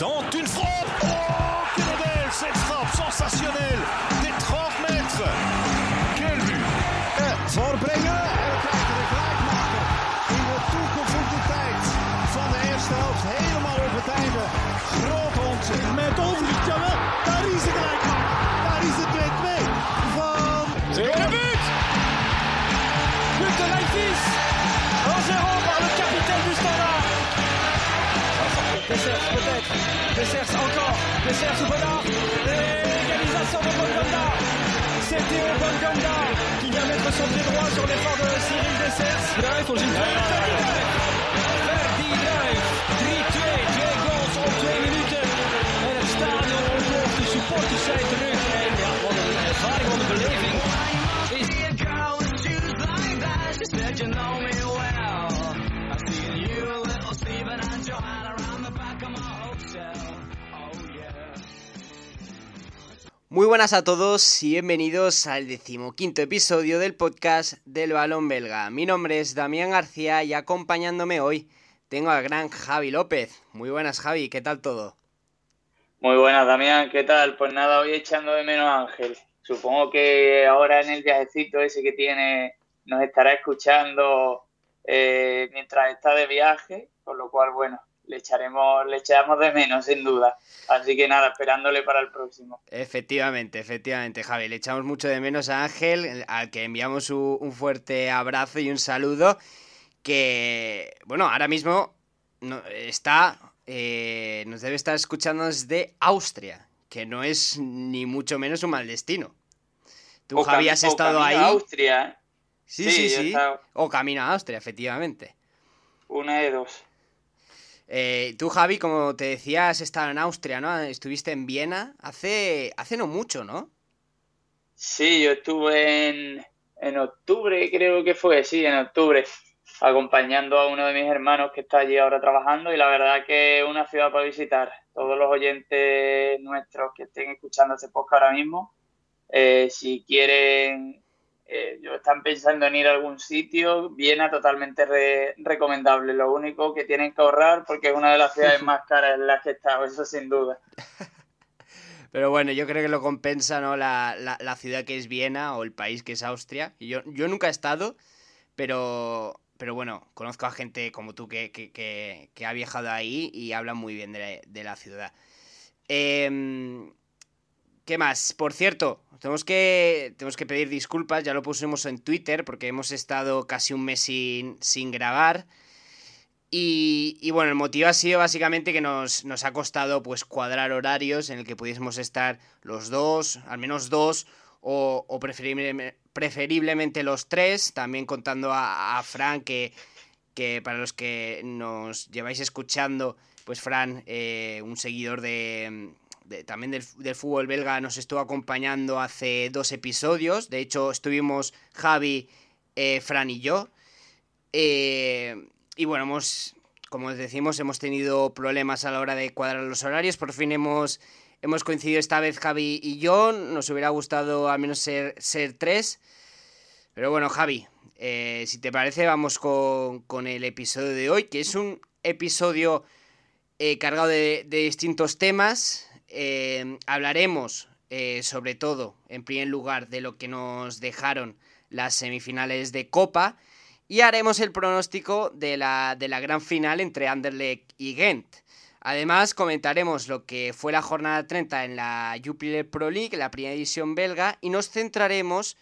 tente une frappe. Oh, quelle belle cette frappe sensationnelle Dessers peut-être. Dessers encore. Dessers ou Bonnard. Égalisation de Bonganda. C'est Théo Bonganda qui vient mettre son pied droit sur l'effort de Cyril Dessers. Voor zijn tweede Ferdi Druif. 3-2. Twee goals op twee minuten. En het stadion ontploft. De supporters zijn terug. En ja, wat een ervaring, wat een beleving. Muy buenas a todos y bienvenidos al decimoquinto episodio del podcast del balón belga. Mi nombre es Damián García y acompañándome hoy tengo al gran Javi López. Muy buenas Javi, ¿qué tal todo? Muy buenas, Damián, ¿qué tal? Pues nada, hoy echando de menos a Ángel. Supongo que ahora en el viajecito ese que tiene nos estará escuchando eh, mientras está de viaje, por lo cual, bueno, le echaremos, le echaremos de menos, sin duda. Así que nada, esperándole para el próximo. Efectivamente, efectivamente, Javi. Le echamos mucho de menos a Ángel, al que enviamos un, fuerte abrazo y un saludo. Que, bueno, ahora mismo está, eh, nos debe estar escuchando desde Austria, que no es ni mucho menos un mal destino. Tú, O Javi, has estado ahí. Austria, ¿eh? Sí, Sí, sí, estado- O camino a Austria, efectivamente. una de dos. Eh, tú, Javi, como te decía, has estado en Austria, ¿no? Estuviste en Viena hace, hace no mucho, ¿no? Sí, yo estuve en, en octubre, creo que fue, sí, en octubre, acompañando a uno de mis hermanos que está allí ahora trabajando y la verdad que es una ciudad para visitar. Todos los oyentes nuestros que estén escuchando este podcast ahora mismo, eh, si quieren, eh, yo están pensando en ir a algún sitio, Viena totalmente re- recomendable. Lo único que tienen que ahorrar porque es una de las ciudades más caras en las que he estado, eso sin duda. Pero bueno, yo creo que lo compensa, ¿no? La, la- la ciudad que es Viena o el país que es Austria. Y Yo, yo nunca he estado, pero, pero bueno, conozco a gente como tú que, que- que- que ha viajado ahí y habla muy bien de la, de la ciudad. Em, ¿Qué más? Por cierto, tenemos que, tenemos que pedir disculpas, ya lo pusimos en Twitter porque hemos estado casi un mes sin, sin grabar. Y, bueno, el motivo ha sido básicamente que nos, nos ha costado pues cuadrar horarios en el que pudiésemos estar los dos, al menos dos, o, o preferible- preferiblemente los tres, también contando a, a Fran que, que para los que nos lleváis escuchando, pues Fran, eh, un seguidor de, también del, fútbol belga, nos estuvo acompañando hace dos episodios. De hecho, estuvimos Javi, eh, Fran y yo. Eh, y bueno, hemos, como os decimos, hemos tenido problemas a la hora de cuadrar los horarios. Por fin hemos, hemos coincidido esta vez Javi y yo. Nos hubiera gustado al menos ser, ser tres. Pero bueno, Javi, eh, si te parece, vamos con, con el episodio de hoy, que es un episodio cargado de distintos temas. Eh, hablaremos eh, sobre todo, en primer lugar, de lo que nos dejaron las semifinales de Copa. Y haremos el pronóstico de la, de la gran final entre Anderlecht y Ghent. Además, comentaremos lo que fue la jornada 30 en la Jupiler Pro League, la primera división belga, y nos centraremos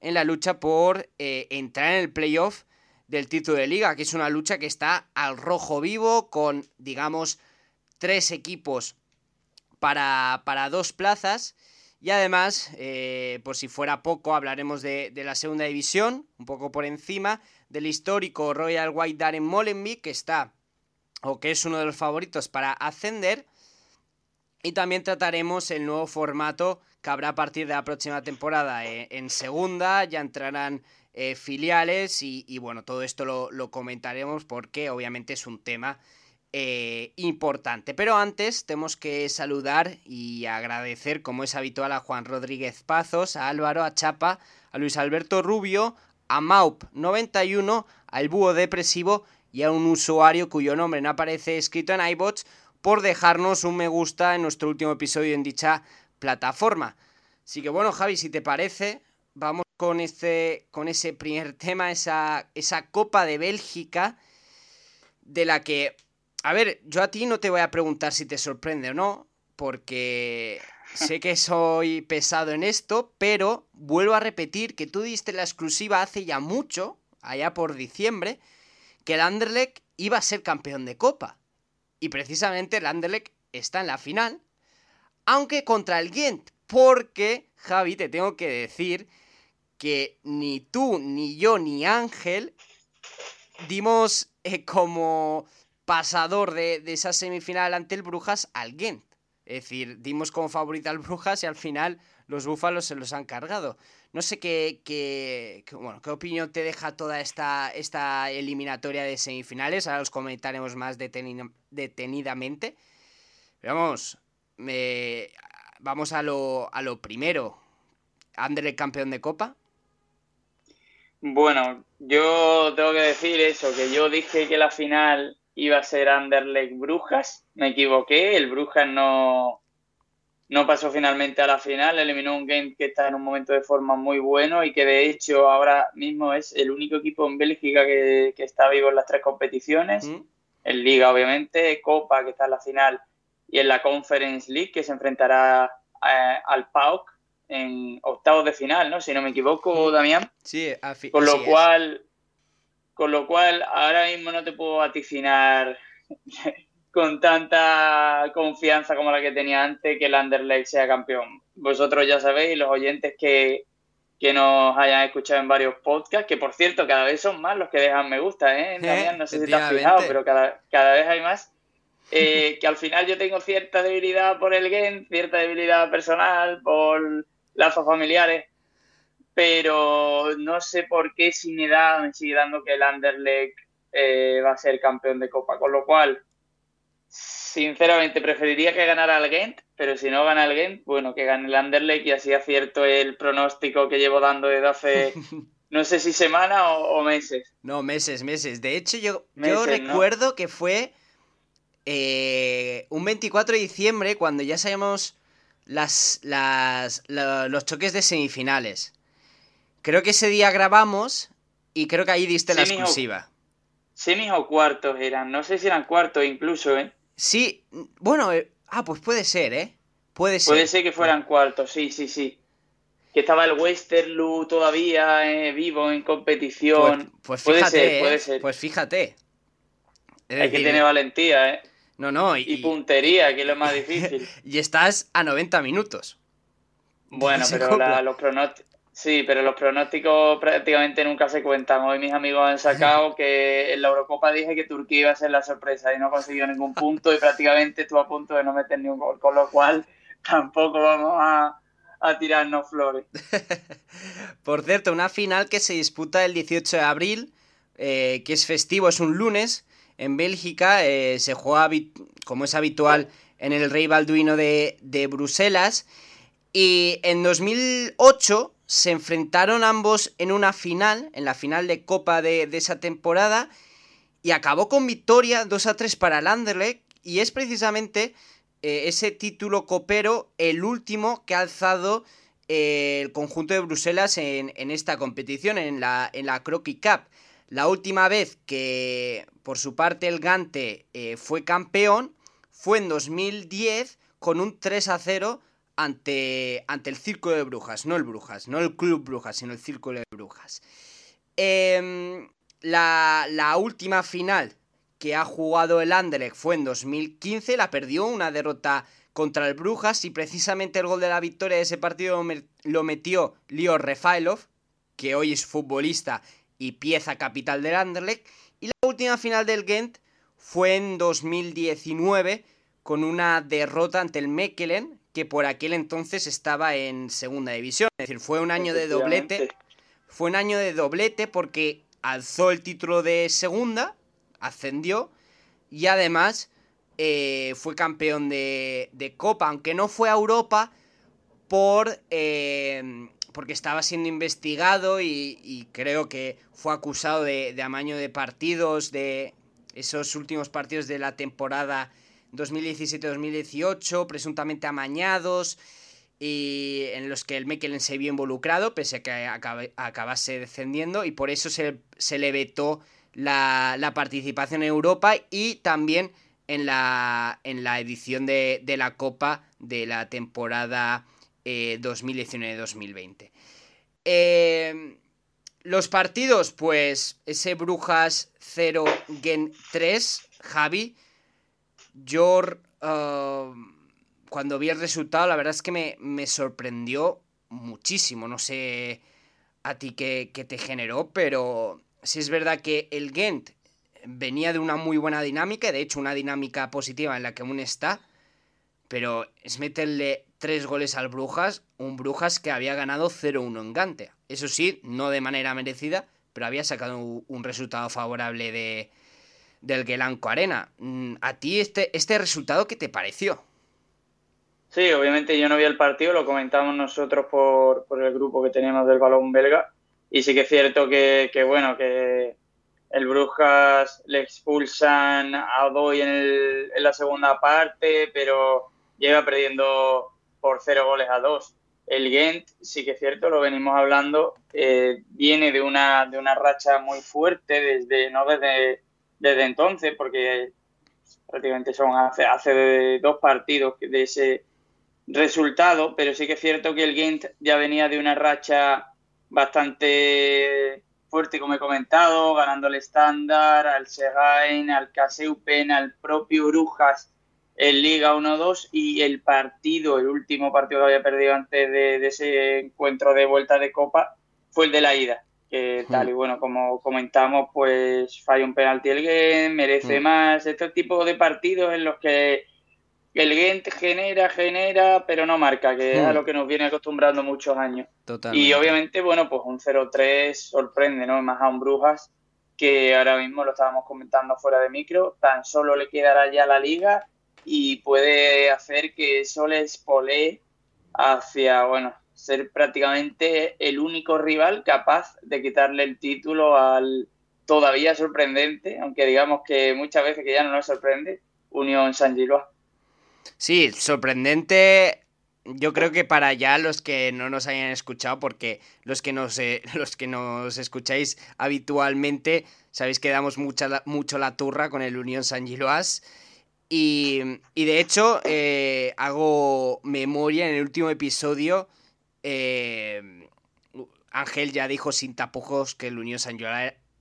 en la lucha por eh, entrar en el playoff del título de liga, que es una lucha que está al rojo vivo, con, digamos, tres equipos para, para dos plazas. Y además, eh, por si fuera poco, hablaremos de, de la segunda división, un poco por encima, del histórico Royal White Darren Molenbeek, que está, o que es uno de los favoritos para ascender. Y también trataremos el nuevo formato que habrá a partir de la próxima temporada eh, en segunda, ya entrarán eh, filiales y, y, bueno, todo esto lo, lo, comentaremos porque obviamente es un tema eh, importante. Pero antes tenemos que saludar y agradecer, como es habitual, a Juan Rodríguez Pazos, a Álvaro, a Chapa, a Luis Alberto Rubio, a Maup91, al Búho Depresivo y a un usuario cuyo nombre no aparece escrito en iBots por dejarnos un me gusta en nuestro último episodio en dicha plataforma. Así que bueno, Javi, si te parece, vamos con, este, con ese primer tema, esa, esa Copa de Bélgica, de la que, a ver, yo a ti no te voy a preguntar si te sorprende o no, porque sé que soy pesado en esto, pero vuelvo a repetir que tú diste la exclusiva hace ya mucho, allá por diciembre, que el Anderlecht iba a ser campeón de Copa. Y precisamente el Anderlecht está en la final, aunque contra el Ghent, porque, Javi, te tengo que decir que ni tú, ni yo, ni Ángel dimos eh, como pasador de, esa semifinal ante el Brujas al Ghent. Es decir, dimos como favorita al Brujas y al final los Búfalos se los han cargado. No sé qué, qué, bueno, qué opinión te deja toda esta, esta eliminatoria de semifinales. Ahora los comentaremos más detenidamente. Vamos, vamos a lo, a lo primero. Ander campeón de Copa. Bueno, yo tengo que decir eso, que yo dije que la final iba a ser Anderlecht Brujas, me equivoqué, el Brujas no, no pasó finalmente a la final, eliminó un game que está en un momento de forma muy bueno y que de hecho ahora mismo es el único equipo en Bélgica que, está vivo en las tres competiciones, mm. en Liga obviamente, Copa que está en la final y en la Conference League que se enfrentará eh, al PAOK en octavos de final, ¿no? Si no me equivoco, Damián. Sí, con lo cual, con lo cual ahora mismo no te puedo vaticinar con tanta confianza como la que tenía antes que el Anderlecht sea campeón. Vosotros ya sabéis, los oyentes que, que nos hayan escuchado en varios podcasts, que por cierto, cada vez son más los que dejan me gusta, ¿eh? Damián, no sé si te has fijado, pero cada, cada vez hay más. Eh, que al final yo tengo cierta debilidad por el game, cierta debilidad personal, por lazos familiares, pero no sé por qué sin edad me sigue dando que el Anderlecht eh, va a ser campeón de Copa, con lo cual sinceramente preferiría que ganara el Gent, pero si no gana el Gent, bueno, que gane el Anderlecht y así acierto el pronóstico que llevo dando desde hace no sé si semana o, meses. No, meses, meses. De hecho, yo, yo recuerdo que fue eh, un 24 de diciembre cuando ya sabíamos las, las, los choques de semifinales. Creo que ese día grabamos y creo que ahí diste la exclusiva. semis o cuartos eran, no sé si eran cuartos incluso, ¿eh? Sí, bueno, eh, ah, pues puede ser, ¿eh? Puede ser. Puede ser que fueran cuartos, sí, sí, sí. Que estaba el Westerloo todavía eh, vivo en competición. Pues, pues fíjate, puede ser, Pues fíjate. Hay que tener valentía, ¿eh? No, no. Y, puntería, que es lo más difícil. y estás a 90 minutos. Bueno, pero los pronósticos. Sí, pero los pronósticos prácticamente nunca se cuentan. Hoy mis amigos han sacado que en la Eurocopa dije que Turquía iba a ser la sorpresa y no consiguió ningún punto y prácticamente estuvo a punto de no meter ni un gol, con lo cual tampoco vamos a, tirarnos flores. Por cierto, una final que se disputa el 18 de abril, eh, que es festivo, es un lunes, en Bélgica, eh, se juega como es habitual en el Rey Balduino de, de Bruselas. Y en 2008 se enfrentaron ambos en una final, en la final de Copa de, esa temporada, y acabó con victoria 2 a 3 para el Anderlecht, y es precisamente eh, ese título copero el último que ha alzado eh, el conjunto de Bruselas en, esta competición, en la, en la Croquis Cup. La última vez que por su parte el Gante eh, fue campeón fue en 2010 con un 3 a 0 ante, ante el Círculo de Brujas, no el Brujas, no el Club Brujas, sino el Círculo de Brujas. Em, la, última final que ha jugado el Anderlecht fue en 2015, la perdió, una derrota contra el Brujas y precisamente el gol de la victoria de ese partido lo metió Leo Refailov, que hoy es futbolista y pieza capital del Anderlecht. Y la última final del Ghent fue en 2019 con una derrota ante el Mechelen, que por aquel entonces estaba en segunda división. Es decir, fue un año de doblete. Fue un año de doblete porque alzó el título de segunda, ascendió y además eh, fue campeón de, Copa, aunque no fue a Europa por, eh, porque estaba siendo investigado y, creo que fue acusado de, de amaño de partidos, de esos últimos partidos de la temporada 2017-2018, presuntamente amañados, y en los que el Mechelen se vio involucrado, pese a que acabase descendiendo, y por eso se, le vetó la, participación en Europa y también en la, en la edición de, la Copa de la temporada 2019-2020. Eh, eh, los partidos, pues ese Brujas 0, Gen 3, Javi. Yo uh, cuando vi el resultado, la verdad es que me, sorprendió muchísimo. No sé a ti qué, qué, te generó, pero sí es verdad que el Gent venía de una muy buena dinámica, de hecho una dinámica positiva en la que aún está, pero es meterle tres goles al Brujas, un Brujas que había ganado 0-1 en Gante. Eso sí, no de manera merecida, pero había sacado un, resultado favorable de, del Gelanco Arena. Mm, ¿A ti este, este resultado qué te pareció? Sí, obviamente yo no vi el partido, lo comentamos nosotros por, el grupo que tenemos del balón belga. Y sí que es cierto que, bueno, que el Brujas le expulsan a Odoy en, en la segunda parte, pero llega perdiendo por cero goles a dos. El Gent, sí que es cierto, lo venimos hablando, eh, viene de una, de una racha muy fuerte desde, no desde, desde entonces, porque prácticamente son hace, hace dos partidos de ese resultado, pero sí que es cierto que el Gent ya venía de una racha bastante fuerte, como he comentado, ganando el estándar, al Segain, al Caseupen, al propio Brujas en Liga 1-2 y el partido, el último partido que había perdido antes de, ese encuentro de vuelta de Copa fue el de la ida. Que tal y hmm. bueno, como comentamos, pues falla un penalti el Gent, merece hmm. más. Este tipo de partidos en los que el Gent genera, genera, pero no marca, que es a hmm. lo que nos viene acostumbrando muchos años. Y obviamente, bueno, pues un 0-3 sorprende, ¿no? Más a un Brujas, que ahora mismo lo estábamos comentando fuera de micro, tan solo le quedará ya la liga y puede hacer que Soles Polé hacia, bueno, ser prácticamente el único rival capaz de quitarle el título al todavía sorprendente, aunque digamos que muchas veces que ya no nos sorprende, Unión San Gilois. Sí, sorprendente yo creo que para ya los que no nos hayan escuchado, porque los que nos, eh, los que nos escucháis habitualmente, sabéis que damos mucha, mucho la turra con el Unión San Giloas. Y, de hecho, eh, hago memoria en el último episodio. Eh, Ángel ya dijo sin tapujos que el Unión San,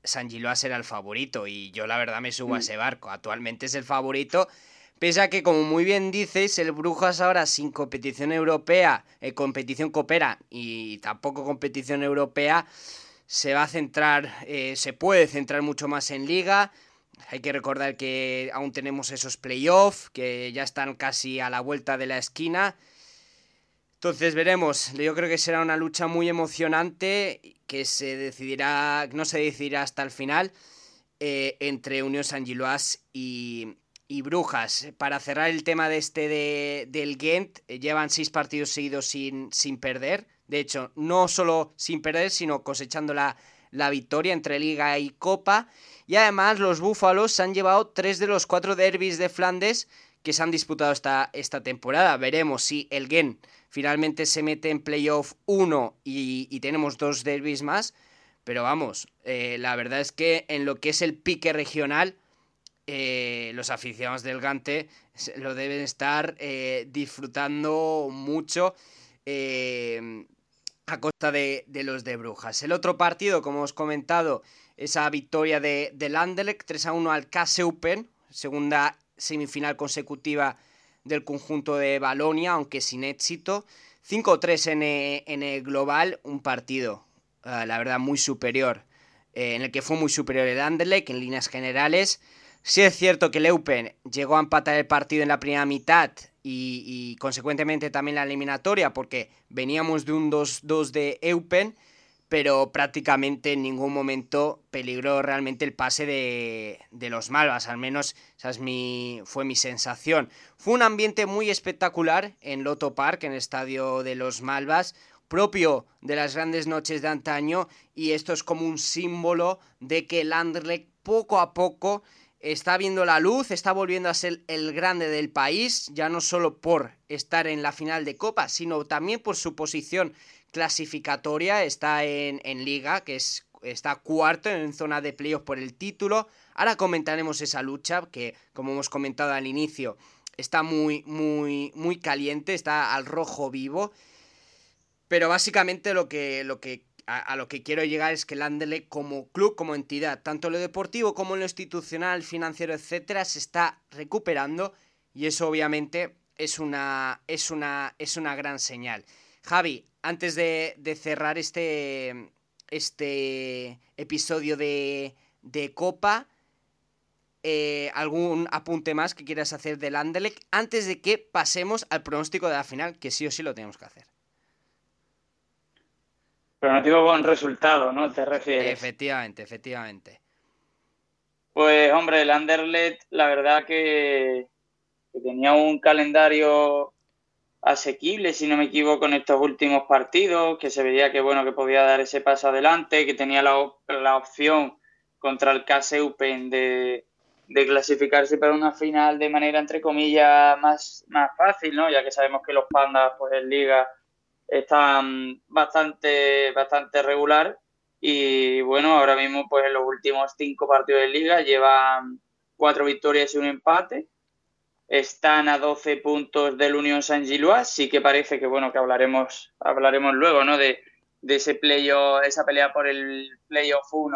San Giloas era el favorito. Y yo, la verdad, me subo a mm. ese barco. Actualmente es el favorito. Pese a que, como muy bien dices, el Brujas ahora sin competición europea, eh, competición coopera y tampoco competición europea, se va a centrar, se puede centrar mucho más en liga hay que recordar que aún tenemos esos playoffs, que ya están casi a la vuelta de la esquina. Entonces veremos, yo creo que será una lucha muy emocionante que se decidirá, no se decidirá hasta el final eh, entre Unión San Giloas y, Brujas. Para cerrar el tema de este de, del Ghent, eh, llevan seis partidos seguidos sin, sin perder. De hecho, no solo sin perder, sino cosechando la, la victoria entre Liga y Copa. Y además los Búfalos han llevado tres de los cuatro derbis de Flandes que se han disputado esta, esta temporada. Veremos si el Gen finalmente se mete en playoff 1 y, tenemos dos derbis más. Pero vamos, eh, la verdad es que en lo que es el pique regional, eh, los aficionados del Gante lo deben estar eh, disfrutando mucho a costa de, de, los de Brujas. El otro partido, como os he comentado, esa victoria de, del Anderlecht 3 a 1 al Open, segunda semifinal consecutiva del conjunto de Balonia, aunque sin éxito. 5-3 en, en, el global, un partido, eh, la verdad, muy superior, eh, en el que fue muy superior el Anderlecht en líneas generales. Sí es cierto que el Eupen llegó a empatar el partido en la primera mitad y, y consecuentemente también la eliminatoria, porque veníamos de un 2-2 de Eupen pero prácticamente en ningún momento peligró realmente el pase de, los Malvas, al menos esa es mi, fue mi sensación. Fue un ambiente muy espectacular en Loto Park, en el estadio de los Malvas, propio de las grandes noches de antaño, y esto es como un símbolo de que el Anderlecht poco a poco está viendo la luz, está volviendo a ser el grande del país, ya no solo por estar en la final de Copa, sino también por su posición clasificatoria, está en, liga, que es, está cuarto en zona de playoff por el título. Ahora comentaremos esa lucha, que como hemos comentado al inicio, está muy, muy, muy caliente, está al rojo vivo. Pero básicamente lo que, lo que a, lo que quiero llegar es que el como club, como entidad, tanto en lo deportivo como en lo institucional, financiero, etcétera, se está recuperando y eso obviamente es una, es una, es una gran señal. Javi, antes de, cerrar este, este episodio de, de Copa, eh, ¿algún apunte más que quieras hacer del Anderlecht antes de que pasemos al pronóstico de la final, que sí o sí lo tenemos que hacer? Pronóstico con resultado, ¿no? Te refieres. Efectivamente, efectivamente. Pues hombre, el Anderlecht, la verdad que, tenía un calendario asequible, si no me equivoco, en estos últimos partidos, que se veía que bueno que podía dar ese paso adelante, que tenía la, la opción contra el KSUPEN de, de clasificarse para una final de manera entre comillas más, más fácil, ¿no? Ya que sabemos que los pandas, pues en liga están bastante, bastante regular y bueno, ahora mismo pues en los últimos cinco partidos de liga llevan cuatro victorias y un empate. Están a 12 puntos del Unión San Gilois, sí que parece que bueno, que hablaremos, hablaremos luego, ¿no? De, de ese playoff, esa pelea por el playoff 1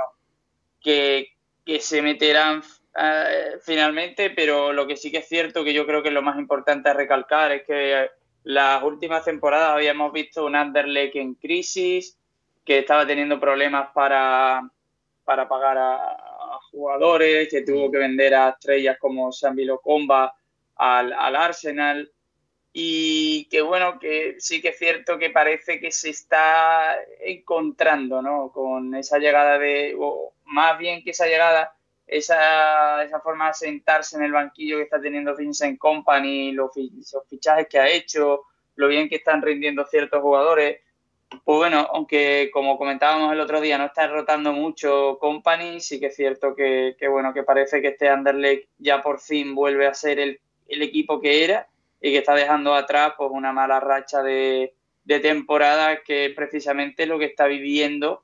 que, que se meterán eh, finalmente, pero lo que sí que es cierto que yo creo que lo más importante a recalcar es que las últimas temporadas habíamos visto un Anderlecht en crisis, que estaba teniendo problemas para, para pagar a, jugadores, que tuvo que vender a estrellas como Samilo Comba al, al Arsenal. Y que bueno, que sí que es cierto que parece que se está encontrando, ¿no? Con esa llegada de, o más bien que esa llegada esa, esa forma de sentarse en el banquillo que está teniendo Vincent Company, los, fichajes que ha hecho, lo bien que están rindiendo ciertos jugadores. Pues bueno, aunque como comentábamos el otro día, no está rotando mucho Company, sí que es cierto que, bueno, que parece que este Anderlecht ya por fin vuelve a ser el, equipo que era y que está dejando atrás pues una mala racha de, de temporada que es precisamente lo que está viviendo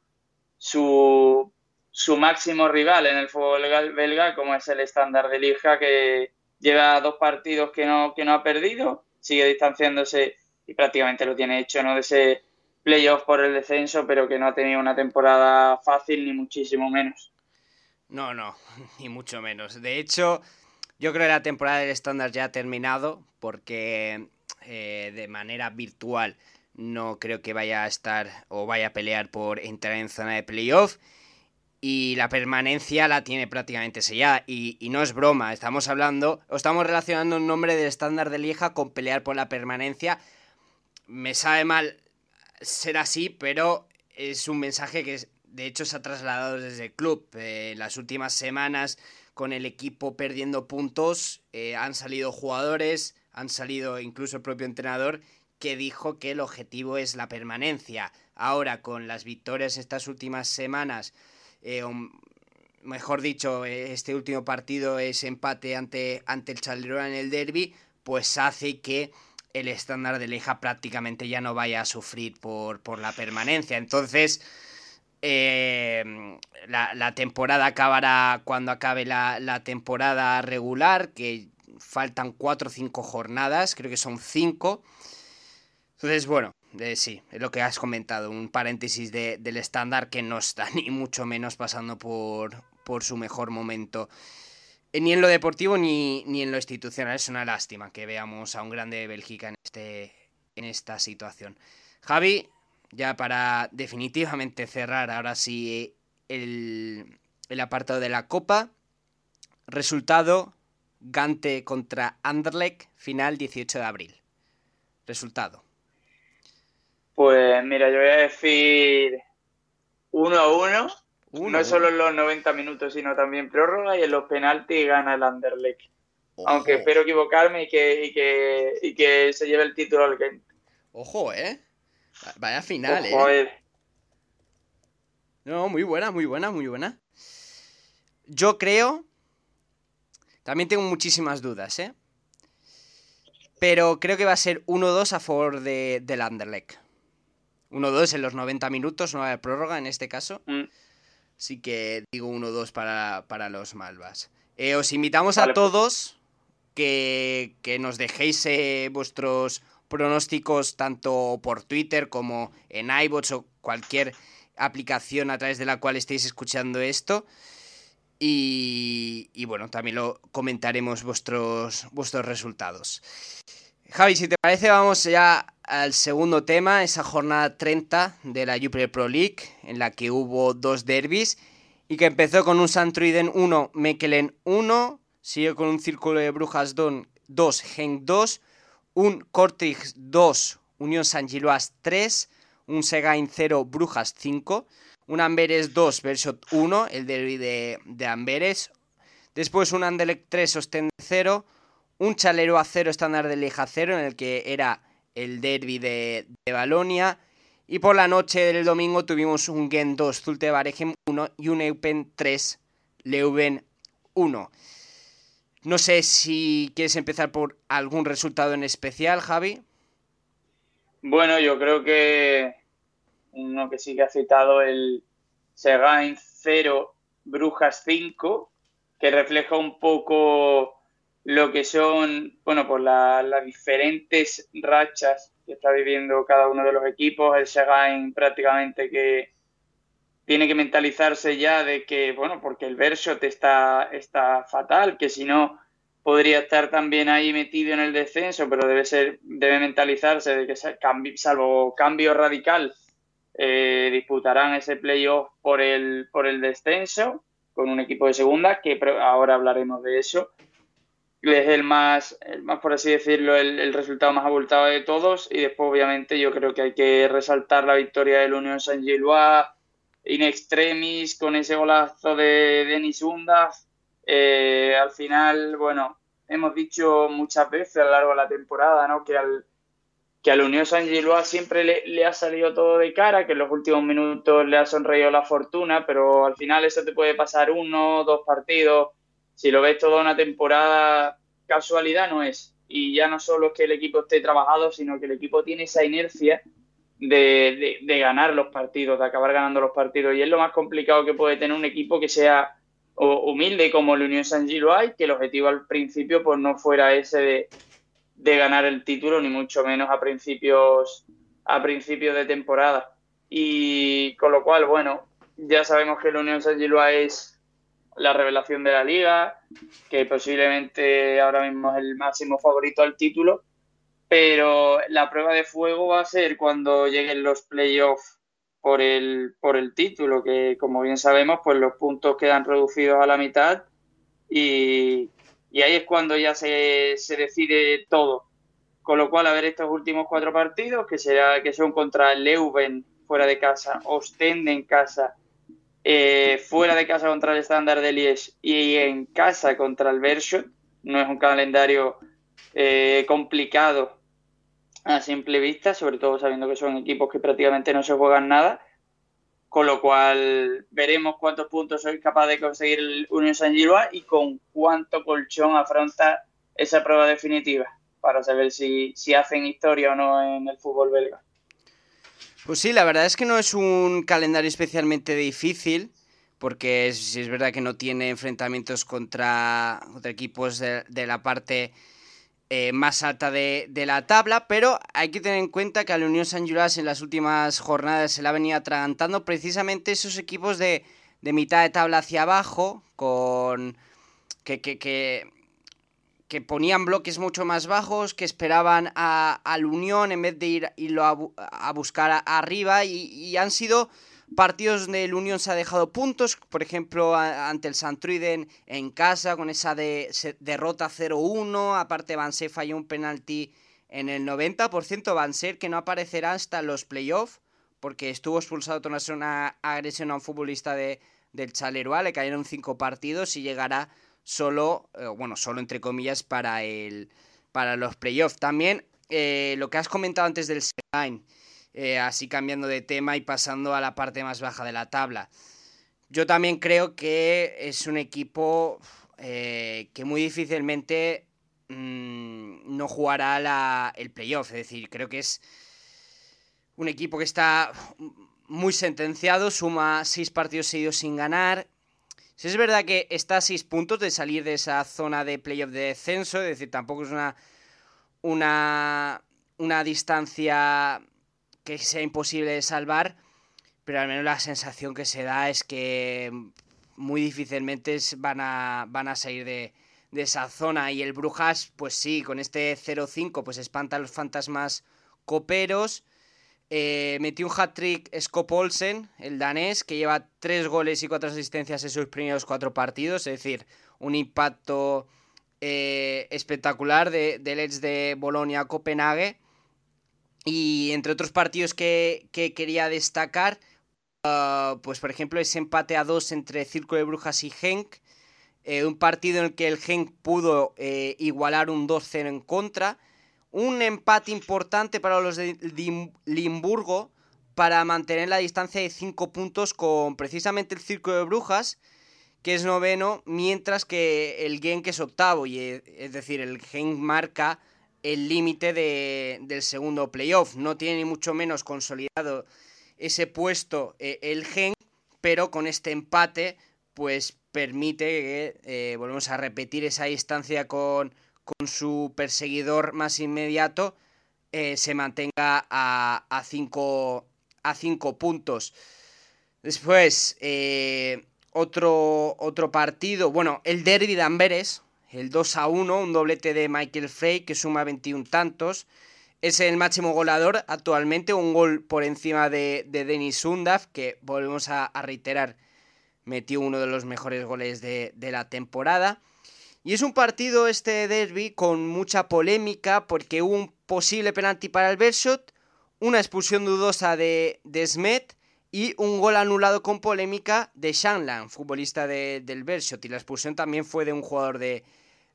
su su máximo rival en el fútbol belga, como es el estándar de Liga, que lleva dos partidos que no, que no ha perdido, sigue distanciándose y prácticamente lo tiene hecho, ¿no? De ese playoff por el descenso, pero que no ha tenido una temporada fácil ni muchísimo menos. No, no, ni mucho menos. De hecho, yo creo que la temporada del estándar ya ha terminado, porque eh, de manera virtual no creo que vaya a estar o vaya a pelear por entrar en zona de playoff y la permanencia la tiene prácticamente sellada. Y, no es broma, estamos hablando, o estamos relacionando un nombre del estándar de Lieja con pelear por la permanencia. Me sabe mal ser así, pero es un mensaje que de hecho se ha trasladado desde el club. Eh, las últimas semanas, con el equipo perdiendo puntos, eh, han salido jugadores, han salido incluso el propio entrenador que dijo que el objetivo es la permanencia. Ahora, con las victorias estas últimas semanas, eh, mejor dicho, eh, este último partido es empate ante, ante el Charleroi en el derby, pues hace que el estándar de Leja prácticamente ya no vaya a sufrir por, por la permanencia. Entonces, eh, la, temporada acabará cuando acabe la, temporada regular, que faltan 4 o 5 jornadas, creo que son 5. Entonces, bueno, sí, es lo que has comentado, un paréntesis del estándar que no está ni mucho menos pasando por, por su mejor momento. Eh, ni en lo deportivo ni, ni en lo institucional. Es una lástima que veamos a un grande de Bélgica en, este, en esta situación. Javi, ya para definitivamente cerrar ahora sí el, el apartado de la Copa. Resultado, Gante contra Anderlecht, final 18 de abril. Resultado. Pues mira, yo voy a decir uno a uno. no solo en los 90 minutos, sino también prórroga y en los penaltis gana el Anderlecht. Aunque espero equivocarme y que, y que, se lleve el título al Gent. Ojo, ¿eh? Vaya final, ¿eh? eh. No, muy buena, muy buena, muy buena. Yo creo También tengo muchísimas dudas, ¿eh? Pero creo que va a ser 1-2 a favor de, del Anderlecht. 1-2 en los 90 minutos, no hay prórroga en este caso. Mm. Así que digo 1-2 para, para los Malvas. Eh, os invitamos Vale, a pues. todos que, que nos dejéis eh, vuestros pronósticos tanto por Twitter como en iBots o cualquier aplicación a través de la cual estéis escuchando esto. Y, y bueno, también lo comentaremos vuestros, vuestros resultados. Javi, si te parece, vamos ya al segundo tema, esa jornada 30 de la Jupiler Pro League, en la que hubo dos derbis y que empezó con un Santruiden 1, Mechelen 1, siguió con un Círculo de Brujas 2, Genk 2, un Kortrijk 2, Unión San Giloas 3, un Segain 0, Brujas 5, un Amberes 2, Bershot 1, el derby de, de Amberes, después un Anderlecht 3, Ostend 0, un Chalero a 0, Estándar de Lieja 0, en el que era el derby de, de Balonia, y por la noche del domingo tuvimos un Gen 2, Zulte Waregem 1 y un Eupen 3, Leuven 1. No sé si quieres empezar por algún resultado en especial, Javi. Bueno, yo creo que uno que sí que ha citado el Segain 0, Brujas 5, que refleja un poco lo que son, bueno, pues la- las diferentes rachas que está viviendo cada uno de los equipos. El Segain prácticamente que tiene que mentalizarse ya de que, bueno, porque el Bershot está, está fatal, que si no podría estar también ahí metido en el descenso, pero debe ser, debe mentalizarse de que salvo cambio radical, eh, disputarán ese playoff por el, por el descenso con un equipo de segunda, que ahora hablaremos de eso. Es el más, el más, por así decirlo, el, el resultado más abultado de todos. Y después, obviamente, yo creo que hay que resaltar la victoria del Unión San Gilois in extremis con ese golazo de Denis Undaf. Eh, al final, bueno, hemos dicho muchas veces a lo largo de la temporada, ¿no? Que al, que al Unión San Gilois siempre le, le, ha salido todo de cara, que en los últimos minutos le ha sonreído la fortuna, pero al final eso te puede pasar uno, dos partidos. Si lo ves toda una temporada, casualidad no es. Y ya no solo es que el equipo esté trabajado, sino que el equipo tiene esa inercia de, de, de ganar los partidos, de acabar ganando los partidos. Y es lo más complicado que puede tener un equipo que sea humilde como el Unión San Gilois, que el objetivo al principio pues no fuera ese de, ganar el título, ni mucho menos a principios, a principios de temporada. Y con lo cual, bueno, ya sabemos que el Unión San Gilois es la revelación de la liga, que posiblemente ahora mismo es el máximo favorito al título, pero la prueba de fuego va a ser cuando lleguen los playoffs por el, por el título, que como bien sabemos, pues los puntos quedan reducidos a la mitad y, ahí es cuando ya se, se, decide todo. Con lo cual, a ver estos últimos cuatro partidos, que, será, que son contra Leuven fuera de casa, Ostende en casa, eh, fuera de casa contra el Standard de Liège y en casa contra el Bershot. No es un calendario eh, complicado a simple vista, sobre todo sabiendo que son equipos que prácticamente no se juegan nada. Con lo cual veremos cuántos puntos soy capaz de conseguir el Unión San Gilois y con cuánto colchón afronta esa prueba definitiva para saber si, si hacen historia o no en el fútbol belga. Pues sí, la verdad es que no es un calendario especialmente difícil, porque es, es verdad que no tiene enfrentamientos contra, equipos de, la parte eh, más alta de, de, la tabla, pero hay que tener en cuenta que a la Unión San Gilois en las últimas jornadas se la ha venido atragantando precisamente esos equipos de, de mitad de tabla hacia abajo, con que, que, que que ponían bloques mucho más bajos, que esperaban a, al Unión en vez de ir irlo a, a buscar a, arriba y, y, han sido partidos donde el Unión se ha dejado puntos, por ejemplo ante el Santruiden en casa con esa de, derrota 0-1, aparte Van Ser falló un penalti en el 90%, Van Ser que no aparecerá hasta los playoffs porque estuvo expulsado tras una agresión a un futbolista de, del Chaleroa, le cayeron cinco partidos y llegará solo, eh, bueno, solo entre comillas para el para los playoffs. También eh, lo que has comentado antes del Segain, eh, así cambiando de tema y pasando a la parte más baja de la tabla. Yo también creo que es un equipo eh, que muy difícilmente mm, no jugará el playoff. Es decir, creo que es un equipo que está muy sentenciado, suma seis partidos seguidos sin ganar. Si es verdad que está a seis puntos de salir de esa zona de playoff de descenso, es decir, tampoco es una, una, una distancia que sea imposible de salvar, pero al menos la sensación que se da es que muy difícilmente van a, van a salir de, esa zona. Y el Brujas, pues sí, con este 0-5, pues espanta a los fantasmas coperos. Eh, metió un hat-trick Scott Olsen, el danés, que lleva tres goles y cuatro asistencias en sus primeros cuatro partidos, es decir, un impacto eh, espectacular de, del de Bolonia-Copenhague. Y entre otros partidos que, quería destacar, uh, pues por ejemplo ese empate a dos entre Círculo de Brujas y Genk, eh, un partido en el que el Genk pudo igualar un 2-0 en contra, un empate importante para los de Limburgo para mantener la distancia de 5 puntos con precisamente el Círculo de Brujas, que es noveno, mientras que el Genk es octavo, y eh, es decir, el Genk marca el límite de, del segundo playoff. No tiene ni mucho menos consolidado ese puesto eh, el Genk, pero con este empate, pues permite que, eh, volvemos a repetir esa distancia con, con su perseguidor más inmediato eh, se mantenga a 5 a cinco puntos. Después, otro, otro partido, bueno, el derby de Amberes, el 2 a 1, un doblete de Michael Frey que suma 21 tantos. Es el máximo goleador actualmente, un gol por encima de, Denis Sundaf, que volvemos a, reiterar, metió uno de los mejores goles de, de la temporada. Y es un partido este derby con mucha polémica porque hubo un posible penalti para el Bershot, una expulsión dudosa de, de Smet y un gol anulado con polémica de Shanlan, futbolista del Bershot. Y la expulsión también fue de un jugador de,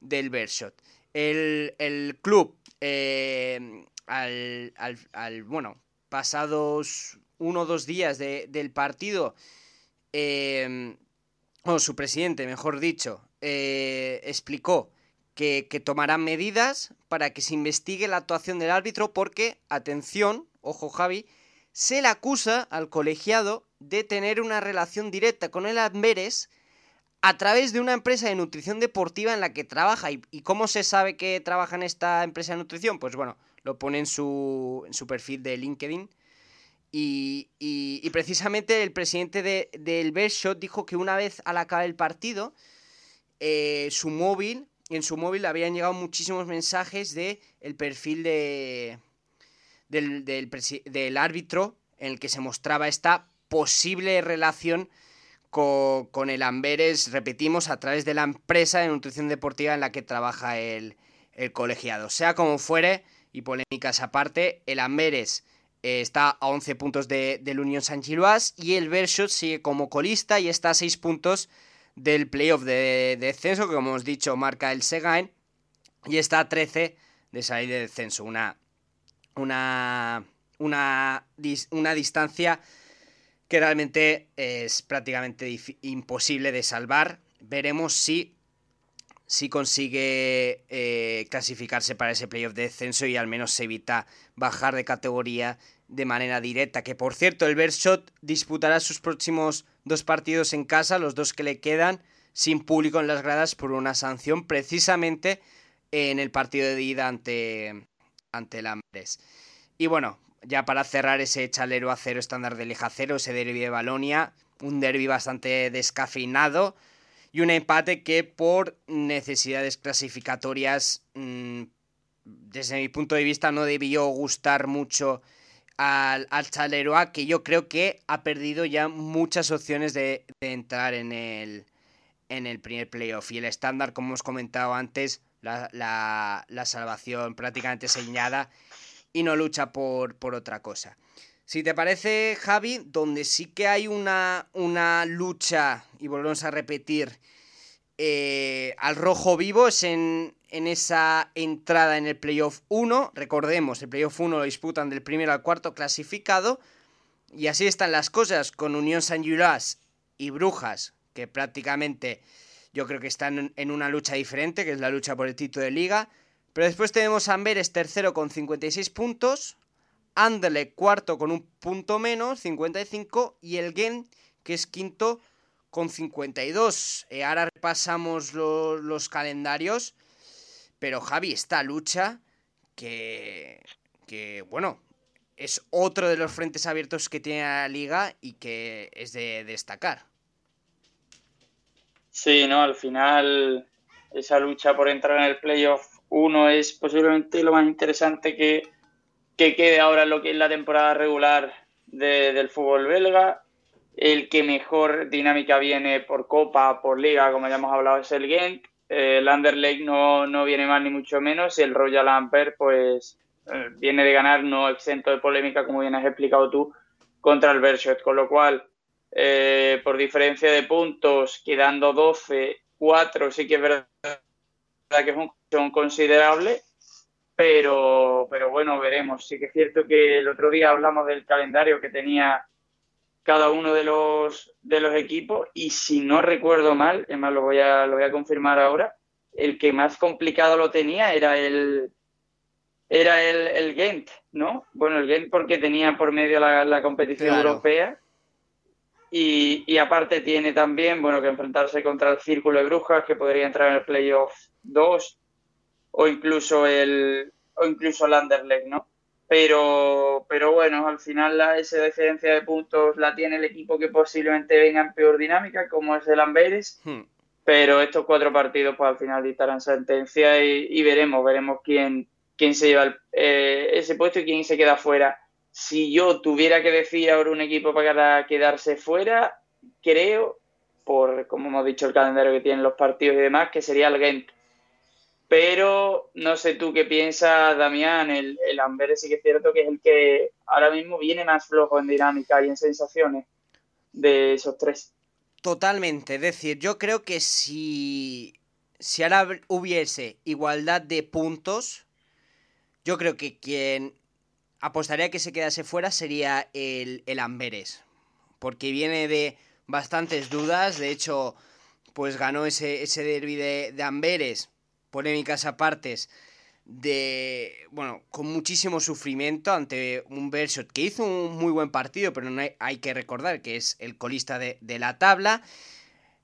del Bershot. El, club, eh, al, bueno, pasados uno o dos días del partido, eh, o su presidente, mejor dicho, eh, explicó que, tomarán medidas para que se investigue la actuación del árbitro porque, atención, ojo Javi, se le acusa al colegiado de tener una relación directa con el Amberes a través de una empresa de nutrición deportiva en la que trabaja. ¿Y, cómo se sabe que trabaja en esta empresa de nutrición? Pues bueno, lo pone en su, en su perfil de LinkedIn. Y, y, precisamente el presidente de, del Bershot dijo que una vez al acabar el partido, eh, su móvil, en su móvil habían llegado muchísimos mensajes de el perfil de, del, del, árbitro en el que se mostraba esta posible relación con, el Amberes, repetimos, a través de la empresa de nutrición deportiva en la que trabaja el, el colegiado. Sea como fuere, y polémicas aparte, el Amberes eh, está a 11 puntos de, del Unión San Giloas y el Bershot sigue como colista y está a 6 puntos del playoff de, descenso, que como hemos dicho marca el Segain, y está a 13 de salir de descenso. Una, una, una, una distancia que realmente es prácticamente imposible de salvar. Veremos si, si consigue eh, clasificarse para ese playoff de descenso y al menos se evita bajar de categoría de manera directa. Que por cierto, el Bershot disputará sus próximos dos partidos en casa, los dos que le quedan, sin público en las gradas por una sanción, precisamente en el partido de ida ante, ante el Amberes. Y bueno, ya para cerrar ese chalero a cero estándar de Leja cero, ese derby de Balonia, un derby bastante descafeinado y un empate que por necesidades clasificatorias, mm, desde mi punto de vista, no debió gustar mucho al, al Chaleroa, que yo creo que ha perdido ya muchas opciones de, entrar en el, en el primer playoff. Y el estándar, como hemos comentado antes, la, la, salvación prácticamente señada y no lucha por, por, otra cosa. Si te parece, Javi, donde sí que hay una, una lucha, y volvemos a repetir, eh, al rojo vivo es en, esa entrada en el playoff 1. Recordemos, el playoff 1 lo disputan del primero al cuarto clasificado. Y así están las cosas con Unión San Julas y Brujas, que prácticamente yo creo que están en una lucha diferente, que es la lucha por el título de liga. Pero después tenemos a Amberes tercero con 56 puntos, Anderlecht cuarto con un punto menos, 55, y el Gen, que es quinto con 52. Eh, ahora repasamos los calendarios, pero Javi, esta lucha que, que, bueno, es otro de los frentes abiertos que tiene la liga y que es de destacar. Sí, no, al final esa lucha por entrar en el playoff 1 es posiblemente lo más interesante que, quede ahora en lo que es la temporada regular del fútbol belga. El que mejor dinámica viene por Copa, por Liga, como ya hemos hablado, es el Genk. el Anderlecht no, no viene más ni mucho menos el Royal Amper pues eh, viene de ganar, no exento de polémica, como bien has explicado tú, contra el Berchot. Con lo cual, eh, por diferencia de puntos, quedando 12, 4 sí que es verdad que es un, considerable, pero, pero bueno, veremos. Sí que es cierto que el otro día hablamos del calendario que tenía cada uno de los, de los equipos y si no recuerdo mal, además lo voy a, lo voy a confirmar ahora, el que más complicado lo tenía era el, era el, el Gent, ¿no? Bueno, el Gent porque tenía por medio la, competición europea y, y, aparte tiene también, bueno, que enfrentarse contra el Círculo de Brujas, que podría entrar en el Playoff 2 o incluso el o incluso el Anderlecht, ¿no? Pero, pero bueno, al final la, esa diferencia de puntos la tiene el equipo que posiblemente venga en peor dinámica, como es el Amberes. Hmm. Pero estos cuatro partidos, pues al final dictarán sentencia y, y veremos, veremos quién, quién se lleva eh, ese puesto y quién se queda fuera. Si yo tuviera que decir ahora un equipo para quedarse fuera, creo, por como hemos dicho el calendario que tienen los partidos y demás, que sería el Gent. Pero no sé tú qué piensas, Damián, el, el Amberes sí que es cierto que es el que ahora mismo viene más flojo en dinámica y en sensaciones de esos tres. Totalmente, es decir, yo creo que si, si ahora hubiese igualdad de puntos, yo creo que quien apostaría que se quedase fuera sería el, el Amberes. Porque viene de bastantes dudas. De hecho, pues ganó ese, ese derby de, de Amberes. Polémicas apartes. De. Bueno, con muchísimo sufrimiento ante un Bershot que hizo un muy buen partido, pero no hay, hay que recordar que es el colista de, de la tabla.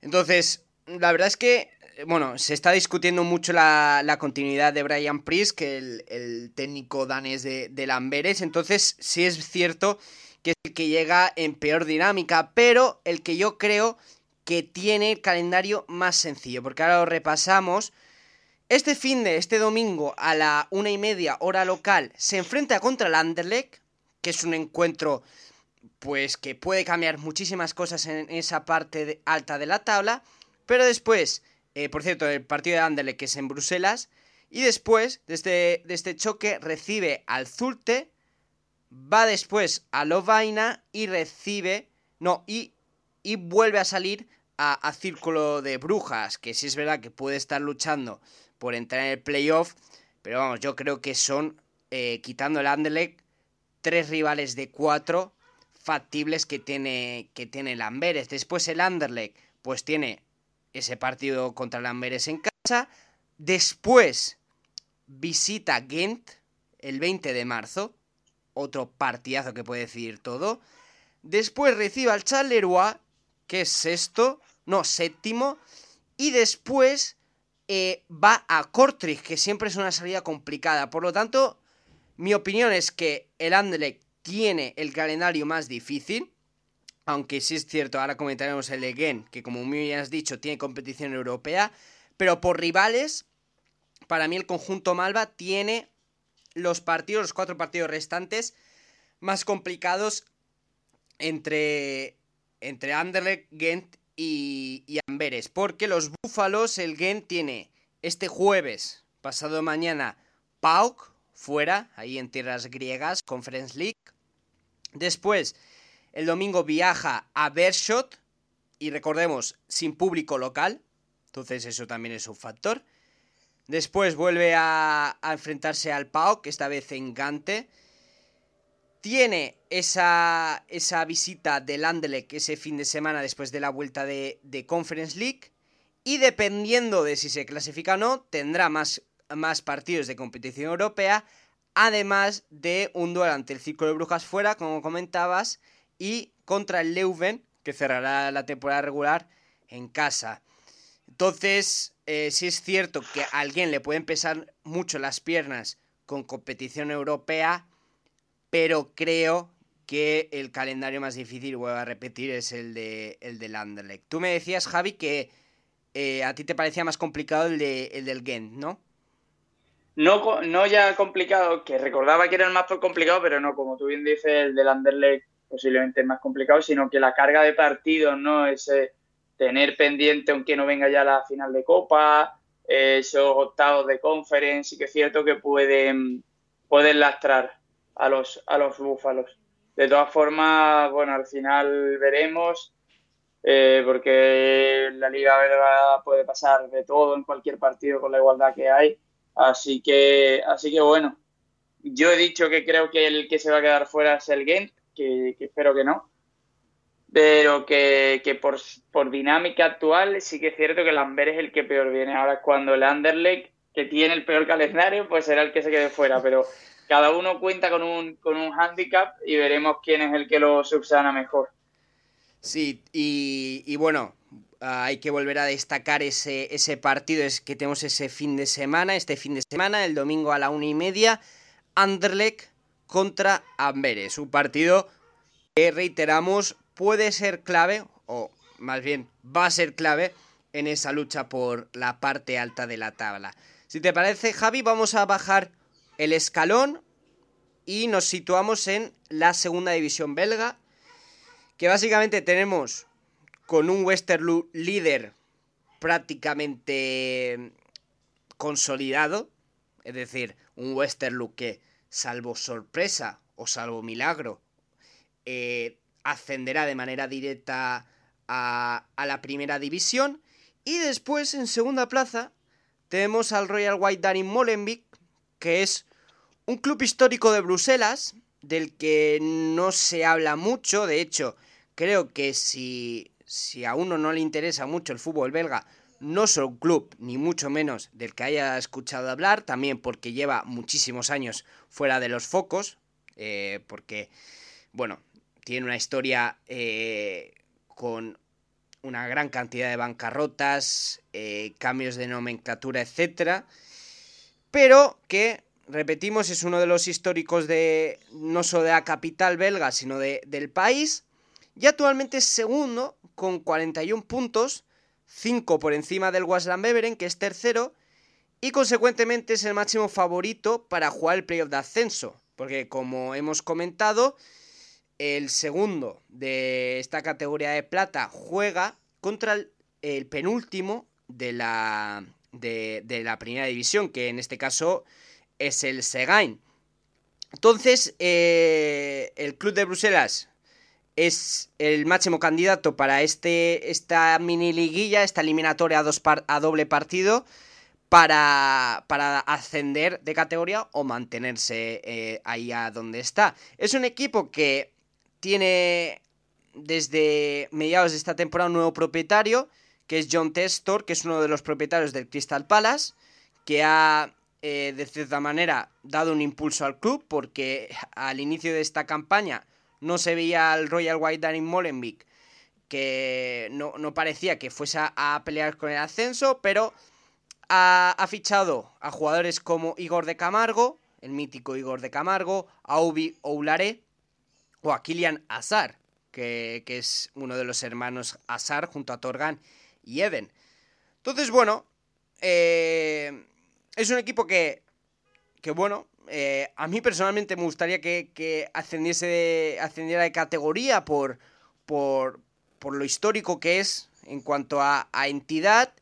Entonces, la verdad es que bueno, se está discutiendo mucho la, continuidad de Brian Priest, que el, el técnico danés de, de. Entonces, sí es cierto que es el que llega en peor dinámica, pero el que yo creo que tiene el calendario más sencillo, porque ahora lo repasamos. Este fin de este domingo a la una y media hora local se enfrenta contra el Anderlecht, que es un encuentro pues que puede cambiar muchísimas cosas en esa parte alta de la tabla, pero después eh, por cierto, el partido de Anderlecht que es en Bruselas. Y después de este, de este choque recibe al Zulte, va después a Lovaina y recibe, no, y, y vuelve a salir a, Círculo de Brujas, que sí es verdad que puede estar luchando por entrar en el playoff, pero vamos, yo creo que son, eh, quitando el Anderlecht, tres rivales de cuatro factibles que tiene, que tiene el Amberes. Después el Anderlecht, pues tiene ese partido contra el Amberes en casa. Después visita Ghent el 20 de marzo. Otro partidazo que puede decidir todo. Después recibe al Charleroi, que es sexto, no, séptimo. Y después eh, va a Kortrijk, que siempre es una salida complicada. Por lo tanto, mi opinión es que el Anderlecht tiene el calendario más difícil. Aunque sí es cierto, ahora comentaremos el Egen, que como muy bien has dicho, tiene competición europea. Pero por rivales, para mí el conjunto Malva tiene los partidos, los cuatro partidos restantes, más complicados entre, entre Anderlecht, Ghent y, y Amberes. Porque los Búfalos, el Ghent tiene este jueves, pasado mañana, PAOK, fuera, ahí en tierras griegas, Conference League. Después el domingo viaja a Bershot y recordemos, sin público local. Entonces eso también es un factor. Después vuelve a, enfrentarse al PAOK, esta vez en Gante. Tiene esa, esa visita del Anderlecht ese fin de semana después de la vuelta de, de Conference League. y dependiendo de si se clasifica o no, tendrá más, más partidos de competición europea, además de un duelo ante el Círculo de Brujas fuera, como comentabas, y contra el Leuven, que cerrará la temporada regular en casa. Entonces, eh, sí es cierto que a alguien le pueden pesar mucho las piernas con competición europea, pero creo que el calendario más difícil, vuelvo a repetir, es el de el del Anderlecht. Tú me decías, Javi, que eh, a ti te parecía más complicado el, de, el del Gent, ¿no? No, no ya complicado, que recordaba que era el más complicado, pero no, como tú bien dices, el del Anderlecht posiblemente más complicado, sino que la carga de partidos, ¿no? Ese tener pendiente, aunque no venga ya la final de Copa, esos octavos de conference, y que es cierto que pueden, pueden lastrar a los, a los búfalos. De todas formas, bueno, al final veremos eh, porque la Liga Belga puede pasar de todo en cualquier partido con la igualdad que hay. Así que, así que bueno, yo he dicho que creo que el que se va a quedar fuera es el Gent, que, espero que no. Pero que, por, por, dinámica actual sí que es cierto que Lambert es el que peor viene. Ahora cuando el Anderlecht, que tiene el peor calendario, pues será el que se quede fuera. Pero cada uno cuenta con un, con un handicap y veremos quién es el que lo subsana mejor. Sí, y, bueno, hay que volver a destacar ese, ese partido es que tenemos ese fin de semana, este fin de semana, el domingo a la una y media, Anderlecht contra Amberes, un partido que reiteramos puede ser clave, o más bien va a ser clave en esa lucha por la parte alta de la tabla. Si te parece, Javi, vamos a bajar el escalón y nos situamos en la segunda división belga, que básicamente tenemos con un Westerlo líder prácticamente consolidado, es decir, un Westerlo que, salvo sorpresa o salvo milagro, eh, ascenderá de manera directa a, a, la primera división. Y después, en segunda plaza, tenemos al Royal White Daring Molenbeek, que es un club histórico de Bruselas, del que no se habla mucho, de hecho, creo que si, si a uno no le interesa mucho el fútbol belga, no es un club, ni mucho menos del que haya escuchado hablar, también porque lleva muchísimos años fuera de los focos, eh, porque, bueno, tiene una historia eh, con una gran cantidad de bancarrotas, eh, cambios de nomenclatura, etcétera, pero que repetimos, es uno de los históricos de no solo de la capital belga, sino de, del país. Y actualmente es segundo con 41 puntos, 5 por encima del Wasland Beveren, que es tercero, y consecuentemente es el máximo favorito para jugar el playoff de ascenso, porque como hemos comentado, el segundo de esta categoría de plata juega contra el, penúltimo de la, de, de la primera división, que en este caso es el Segain. Entonces, eh, el Club de Bruselas es el máximo candidato para este, esta mini liguilla, esta eliminatoria a, dos a doble partido, para, para, ascender de categoría o mantenerse eh, ahí a donde está. Es un equipo que tiene desde mediados de esta temporada un nuevo propietario, que es John Testor, que es uno de los propietarios del Crystal Palace, que ha eh, de cierta manera, dado un impulso al club, porque al inicio de esta campaña no se veía al Royal White Daring Molenbeek, que no, parecía que fuese a, pelear con el ascenso, pero ha, fichado a jugadores como Igor de Camargo, el mítico Igor de Camargo, a Ubi Oulare o a Kilian Azar, que, que es uno de los hermanos Azar junto a Torgan y Eden. Entonces, bueno, eh, es un equipo que, que bueno, eh, a mí personalmente me gustaría que, ascendiese ascendiera de categoría por, por, por, lo histórico que es en cuanto a, entidad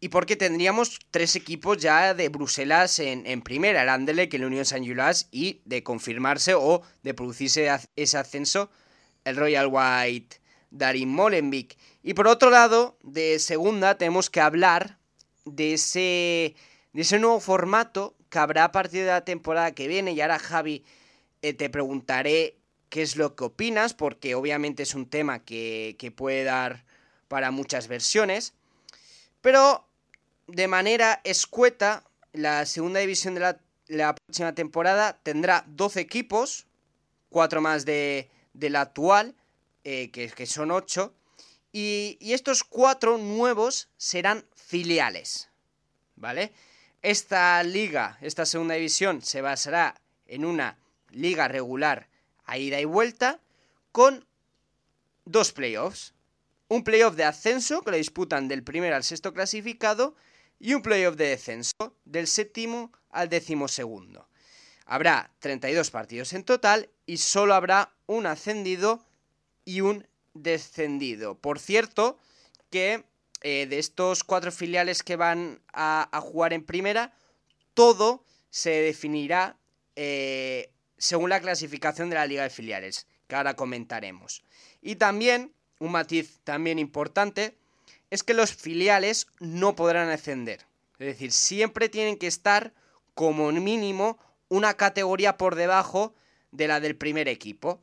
y porque tendríamos tres equipos ya de Bruselas en, en primera, el Anderlecht, el Unión San Julas y de confirmarse o de producirse ese ascenso el Royal White Darin Molenbeek. Y por otro lado, de segunda tenemos que hablar de ese de ese nuevo formato que habrá a partir de la temporada que viene. Y ahora, Javi, eh, te preguntaré qué es lo que opinas, porque obviamente es un tema que, puede dar para muchas versiones. Pero de manera escueta, la segunda división de la, próxima temporada tendrá 12 equipos, 4 más de, la actual, eh, que, que, son 8. Y, y estos 4 nuevos serán filiales. ¿Vale? Esta liga, esta segunda división, se basará en una liga regular a ida y vuelta con dos playoffs. Un playoff de ascenso que lo disputan del primero al sexto clasificado y un playoff de descenso del séptimo al décimo segundo. Habrá 32 partidos en total y solo habrá un ascendido y un descendido. Por cierto, que eh, de estos cuatro filiales que van a, jugar en primera, todo se definirá eh, según la clasificación de la liga de filiales, que ahora comentaremos. Y también, un matiz también importante, es que los filiales no podrán ascender. Es decir, siempre tienen que estar como mínimo una categoría por debajo de la del primer equipo.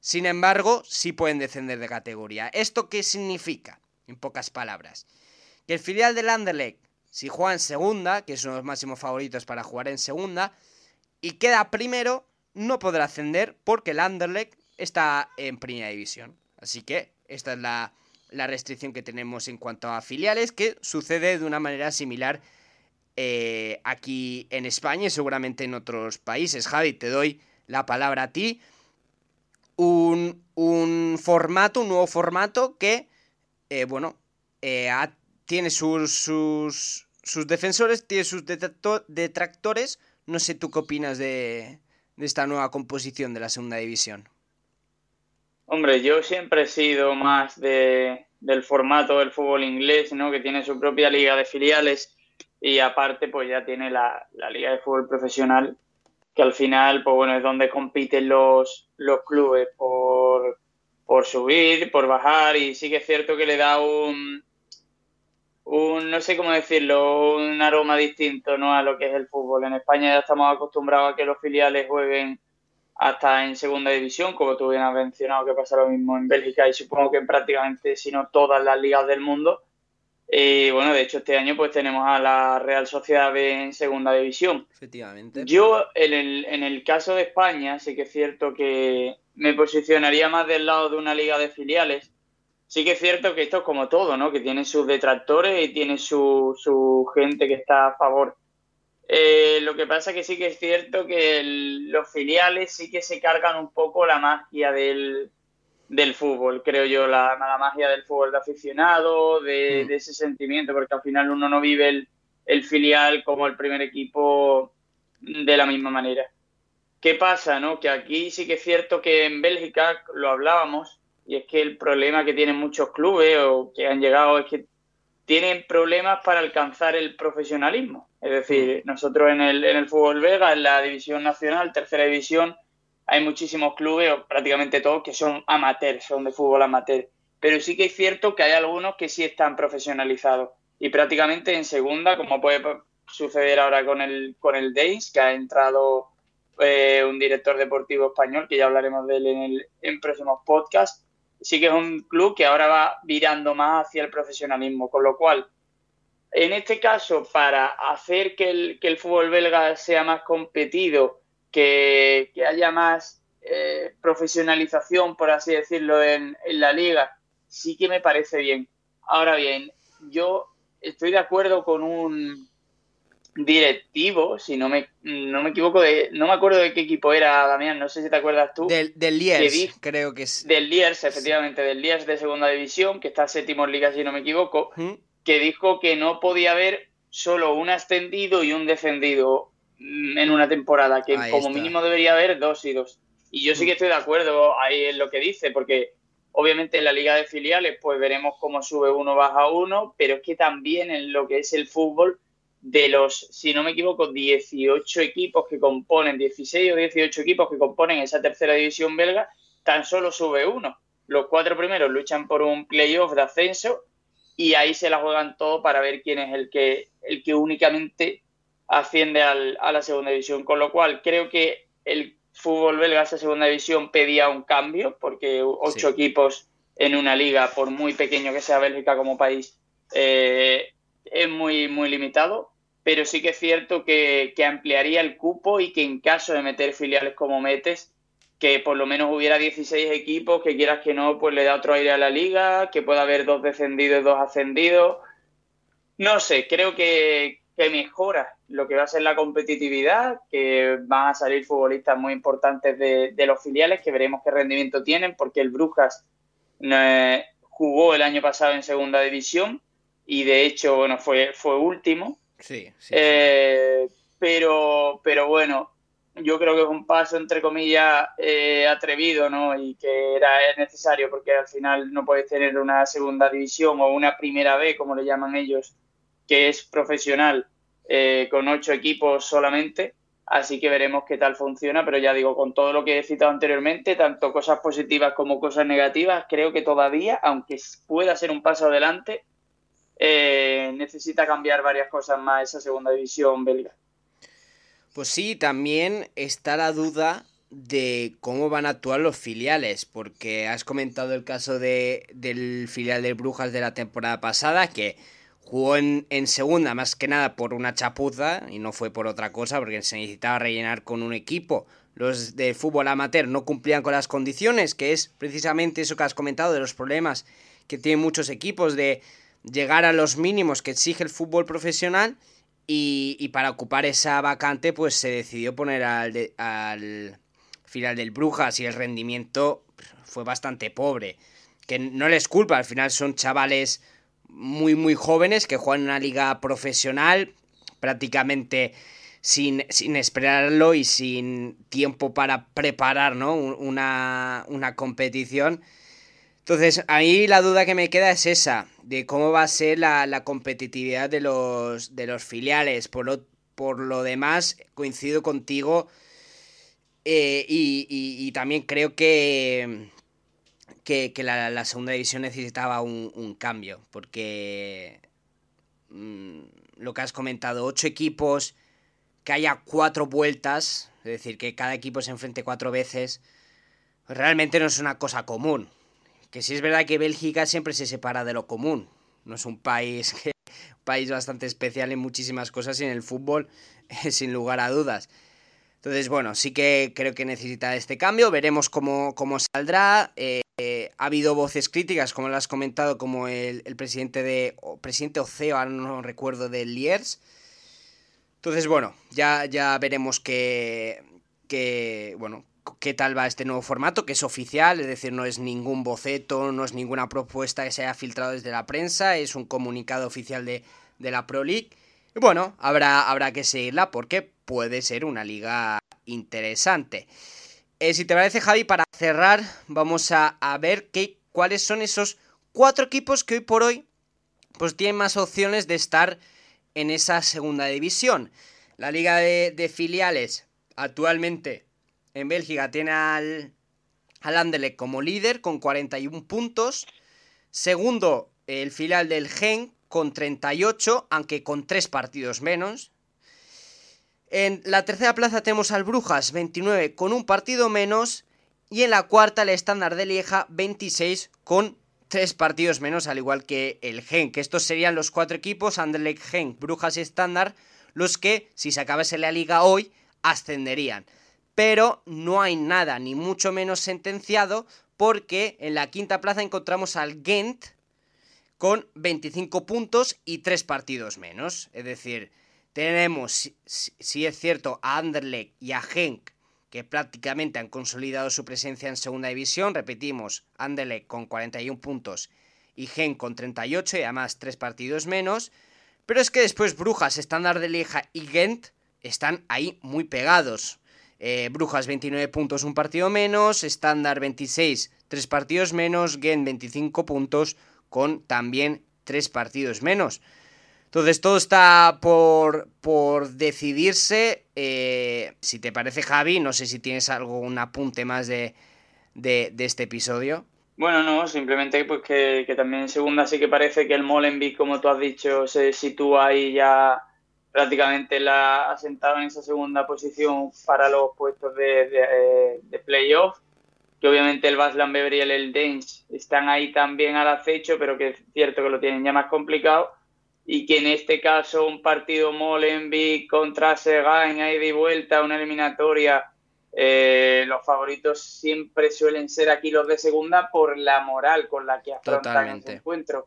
Sin embargo, sí pueden descender de categoría. ¿Esto qué significa? En pocas palabras. Que el filial del Anderlecht, si juega en segunda, que es uno de los máximos favoritos para jugar en segunda, y queda primero, no podrá ascender porque el Anderlecht está en primera división. Así que esta es la, restricción que tenemos en cuanto a filiales, que sucede de una manera similar eh, aquí en España y seguramente en otros países. Javi, te doy la palabra a ti. Un, un formato, un nuevo formato que eh, bueno, eh, tiene sus, sus, sus, defensores, tiene sus detractores. No sé tú qué opinas de, esta nueva composición de la segunda división. Hombre, yo siempre he sido más de, del formato del fútbol inglés, ¿no? Que tiene su propia liga de filiales y aparte pues ya tiene la, la liga de fútbol profesional que al final pues bueno es donde compiten los, los clubes por, por subir, por bajar, y sí que es cierto que le da un, un, no sé cómo decirlo, un aroma distinto ¿no? a lo que es el fútbol. En España ya estamos acostumbrados a que los filiales jueguen hasta en segunda división, como tú bien has mencionado que pasa lo mismo en Bélgica y supongo que en prácticamente, si no todas las ligas del mundo. Y bueno, de hecho este año pues tenemos a la Real Sociedad en segunda división. Efectivamente. Yo en el, en el caso de España sí que es cierto que me posicionaría más del lado de una liga de filiales. Sí que es cierto que esto es como todo, ¿no? Que tiene sus detractores y tiene su, su gente que está a favor. Eh, lo que pasa que sí que es cierto que los filiales sí que se cargan un poco la magia del, del fútbol, creo yo, la, la, magia del fútbol de aficionado, de, mm. de, ese sentimiento, porque al final uno no vive el, el filial como el primer equipo de la misma manera. ¿Qué pasa? No? Que aquí sí que es cierto que en Bélgica lo hablábamos y es que el problema que tienen muchos clubes o que han llegado es que tienen problemas para alcanzar el profesionalismo. Es decir, mm. nosotros en el, en el fútbol belga, en la división nacional, tercera división, hay muchísimos clubes, o prácticamente todos, que son amateurs, son de fútbol amateur. Pero sí que es cierto que hay algunos que sí están profesionalizados. Y prácticamente en segunda, como puede suceder ahora con el, con el Days, que ha entrado eh, un director deportivo español, que ya hablaremos de él en, el, en próximos podcasts. Sí que es un club que ahora va virando más hacia el profesionalismo, con lo cual, en este caso, para hacer que el, que el fútbol belga sea más competido, que, que haya más eh, profesionalización, por así decirlo, en, en la liga, sí que me parece bien. Ahora bien, yo estoy de acuerdo con un, directivo, si no me, no me equivoco, de, no me acuerdo de qué equipo era, Damián, no sé si te acuerdas tú. Del, del Liers, creo que es. Del Liers, efectivamente, del Liers de segunda división, que está séptimo en liga, si no me equivoco, que dijo que no podía haber solo un ascendido y un defendido en una temporada, que como mínimo debería haber dos y dos. Y yo sí que estoy de acuerdo ahí en lo que dice, porque obviamente en la liga de filiales pues veremos cómo sube uno, baja uno, pero es que también en lo que es el fútbol de los, si no me equivoco, 18 equipos que componen, 16 o 18 equipos que componen esa tercera división belga, tan solo sube uno. Los cuatro primeros luchan por un playoff de ascenso y ahí se la juegan todo para ver quién es el que, el que únicamente asciende al, a la segunda división. Con lo cual, creo que el fútbol belga, esa segunda división, pedía un cambio, porque ocho equipos en una liga, por muy pequeño que sea Bélgica como país, eh, es muy, muy limitado, pero sí que es cierto que, que ampliaría el cupo y que en caso de meter filiales como metes, que por lo menos hubiera 16 equipos, que quieras que no, pues le da otro aire a la liga, que pueda haber dos descendidos y dos ascendidos. No sé, creo que, que mejora lo que va a ser la competitividad, que van a salir futbolistas muy importantes de, de los filiales, que veremos qué rendimiento tienen, porque el Brujas eh, jugó el año pasado en segunda división y de hecho, bueno, fue, fue último. Sí, sí, Eh, pero, pero bueno, yo creo que es un paso, entre comillas, eh, atrevido, ¿no? Y que era necesario porque al final no puedes tener una segunda división o una primera B, como le llaman ellos, que es profesional, eh, con ocho equipos solamente. Así que veremos qué tal funciona, pero ya digo, con todo lo que he citado anteriormente, tanto cosas positivas como cosas negativas, creo que todavía, aunque pueda ser un paso adelante, eh, necesita cambiar varias cosas más esa segunda división belga. Pues sí, también está la duda de cómo van a actuar los filiales, porque has comentado el caso de, del filial del Brujas de la temporada pasada, que jugó en, en, segunda más que nada por una chapuza y no fue por otra cosa, porque se necesitaba rellenar con un equipo. Los de fútbol amateur no cumplían con las condiciones, que es precisamente eso que has comentado de los problemas que tienen muchos equipos de llegar a los mínimos que exige el fútbol profesional y, y, para ocupar esa vacante, pues se decidió poner al, de, al final del Brujas y el rendimiento fue bastante pobre. Que no les culpa, al final son chavales muy, muy jóvenes que juegan en una liga profesional prácticamente sin, sin esperarlo y sin tiempo para preparar ¿no? una, una competición. Entonces, ahí la duda que me queda es esa, de cómo va a ser la, competitividad de los, de los filiales. Por lo, por lo demás, coincido contigo eh, y, y, también creo que, que, la, segunda división necesitaba un, cambio, porque mmm, lo que has comentado, ocho equipos, que haya cuatro vueltas, es decir, que cada equipo se enfrente cuatro veces, realmente no es una cosa común que sí es verdad que Bélgica siempre se separa de lo común. No es un país que país bastante especial en muchísimas cosas y en el fútbol sin lugar a dudas. Entonces, bueno, sí que creo que necesita este cambio. Veremos cómo, cómo saldrá. Eh, ha habido voces críticas, como lo has comentado, como el, presidente de. Presidente Oceo, ahora no recuerdo, de Liers. Entonces, bueno, ya, ya veremos que. que bueno, qué tal va este nuevo formato, que es oficial, es decir, no es ningún boceto, no es ninguna propuesta que se haya filtrado desde la prensa, es un comunicado oficial de, de la Pro League. Y bueno, habrá, habrá que seguirla porque puede ser una liga interesante. Eh, si te parece, Javi, para cerrar, vamos a, a ver qué, cuáles son esos cuatro equipos que hoy por hoy pues tienen más opciones de estar en esa segunda división. La liga de, de filiales actualmente en Bélgica tiene al, al Anderlecht como líder con 41 puntos. Segundo, el filial del Gen con 38, aunque con 3 partidos menos. En la tercera plaza tenemos al Brujas 29 con un partido menos. Y en la cuarta el estándar de Lieja 26 con 3 partidos menos, al igual que el Gen. Que estos serían los cuatro equipos, Anderlecht, Gen, Brujas y estándar, los que, si se acabase la liga hoy, ascenderían pero no hay nada, ni mucho menos sentenciado, porque en la quinta plaza encontramos al Ghent con 25 puntos y 3 partidos menos. Es decir, tenemos, si, es cierto, a Anderlecht y a Genk, que prácticamente han consolidado su presencia en segunda división. Repetimos, Anderlecht con 41 puntos y Genk con 38 y además 3 partidos menos. Pero es que después Brujas, Estándar de Lieja y Ghent están ahí muy pegados. Eh, Brujas 29 puntos, un partido menos. Estándar 26, 3 partidos menos. Gen 25 puntos con también 3 partidos menos. Entonces todo está por, por decidirse. Eh, si te parece Javi, no sé si tienes algún apunte más de, de, de este episodio. Bueno, no, simplemente pues que, que, también en segunda sí que parece que el Molenbeek, como tú has dicho, se sitúa ahí ya prácticamente la ha sentado en esa segunda posición para los puestos de, de, de playoff. Que obviamente el Baslan Bever y el Eldense están ahí también al acecho, pero que es cierto que lo tienen ya más complicado. y que en este caso un partido Molenbeek contra Segain, ahí de vuelta, una eliminatoria, eh, los favoritos siempre suelen ser aquí los de segunda por la moral con la que afrontan este encuentro.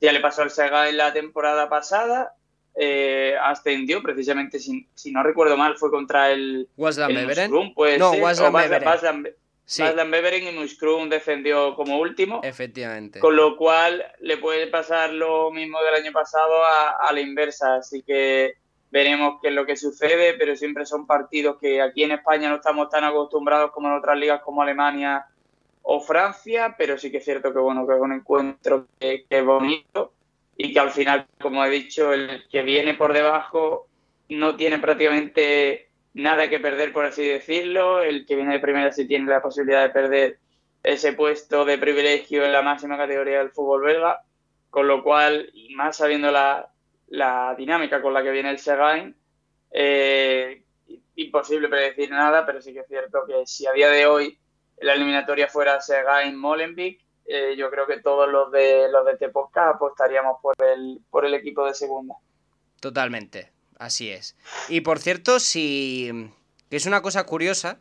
Ya le pasó al Segain la temporada pasada, eh, ascendió precisamente, si, no recuerdo mal, fue contra el... Waslam Beveren. No, Waslam Sí. Beveren y Muskrum defendió como último. Efectivamente. Con lo cual le puede pasar lo mismo del año pasado a, la inversa. Así que veremos qué es lo que sucede, pero siempre son partidos que aquí en España no estamos tan acostumbrados como en otras ligas como Alemania o Francia, pero sí que es cierto que bueno, que es un encuentro que es bonito y que al final, como he dicho, el que viene por debajo no tiene prácticamente nada que perder, por así decirlo. El que viene de primera sí tiene la posibilidad de perder ese puesto de privilegio en la máxima categoría del fútbol belga, con lo cual, y más sabiendo la, dinámica con la que viene el Segain, eh, imposible predecir nada, pero sí que es cierto que si a día de hoy la eliminatoria fuera Segain-Molenbeek, eh, yo creo que todos los de los de Teposca apostaríamos por el, por el equipo de segunda. Totalmente, Así es. Y por cierto, si. que es una cosa curiosa.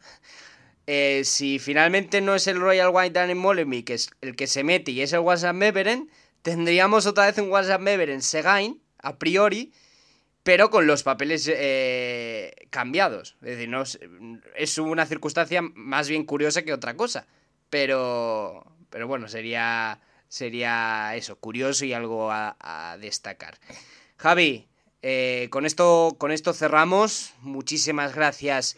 Eh, si finalmente no es el Royal White en Molenbeek que es el que se mete y es el WhatsApp Beveren, tendríamos otra vez un WhatsApp Beveren Segain, a priori, pero con los papeles eh, cambiados. Es decir, no, es una circunstancia más bien curiosa que otra cosa. Pero, pero bueno, sería, sería eso, curioso y algo a destacar. Javi, eh, con, esto, con esto cerramos. Muchísimas gracias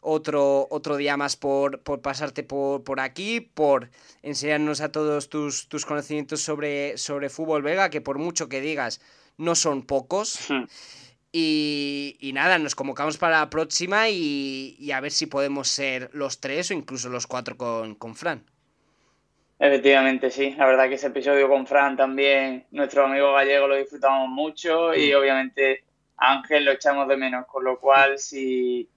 otro, otro día más por, pasarte por, por, aquí, por enseñarnos a todos tus, tus conocimientos sobre, sobre fútbol vega, que por mucho que digas, no son pocos. Hmm. Y, y, nada, nos convocamos para la próxima y, a ver si podemos ser los tres o incluso los cuatro con, con Fran. Efectivamente, sí. La verdad que ese episodio con Fran también, nuestro amigo gallego, lo disfrutamos mucho y obviamente Ángel lo echamos de menos. Con lo cual, si,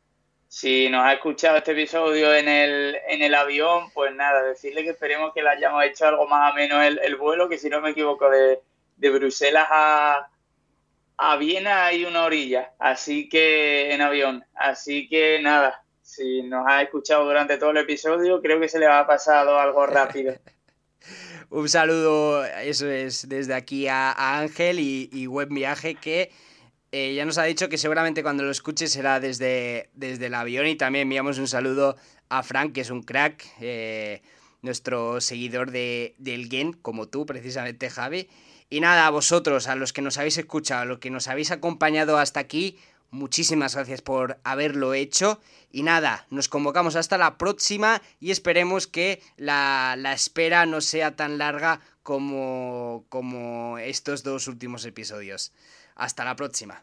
si nos ha escuchado este episodio en el, en el avión, pues nada, decirle que esperemos que le hayamos hecho algo más o menos el, el vuelo, que si no me equivoco, de, de Bruselas a, a Viena hay una orilla, así que en avión. Así que nada, si nos ha escuchado durante todo el episodio, creo que se le ha pasado algo rápido. Un saludo, eso es, desde aquí a, Ángel y, buen viaje que eh, ya nos ha dicho que seguramente cuando lo escuche será desde, desde el avión y también enviamos un saludo a Frank, que es un crack, eh, nuestro seguidor de, del Gen, como tú precisamente Javi. Y nada, a vosotros, a los que nos habéis escuchado, a los que nos habéis acompañado hasta aquí, Muchísimas gracias por haberlo hecho. Y nada, nos convocamos hasta la próxima y esperemos que la, espera no sea tan larga como, como estos dos últimos episodios. Hasta la próxima.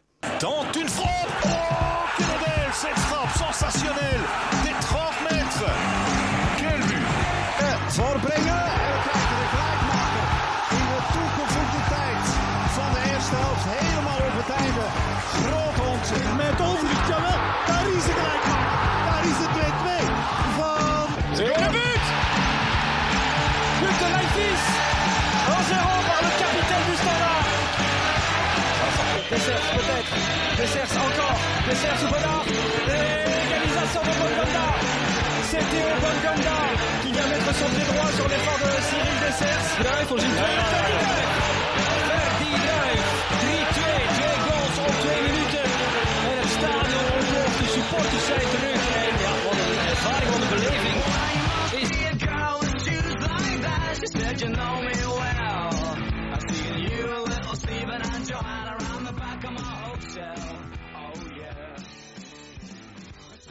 Met Overig. Jawel, daar is is het 2-2 van... De but But de Leifis 1-0 par le capitaine du Standard. Dessers peut-être. Dessers encore. Dessers ou Bonnard. L'égalisation de Bonganda. C'est Théo Bonganda qui vient mettre son pied droit sur l'effort de Cyril Dessers. Supporters zijn terug. En ja, wat een ervaring, wat een beleving. Is said you know me well. I see you, little Steven, and Joanna around the back of my hotel.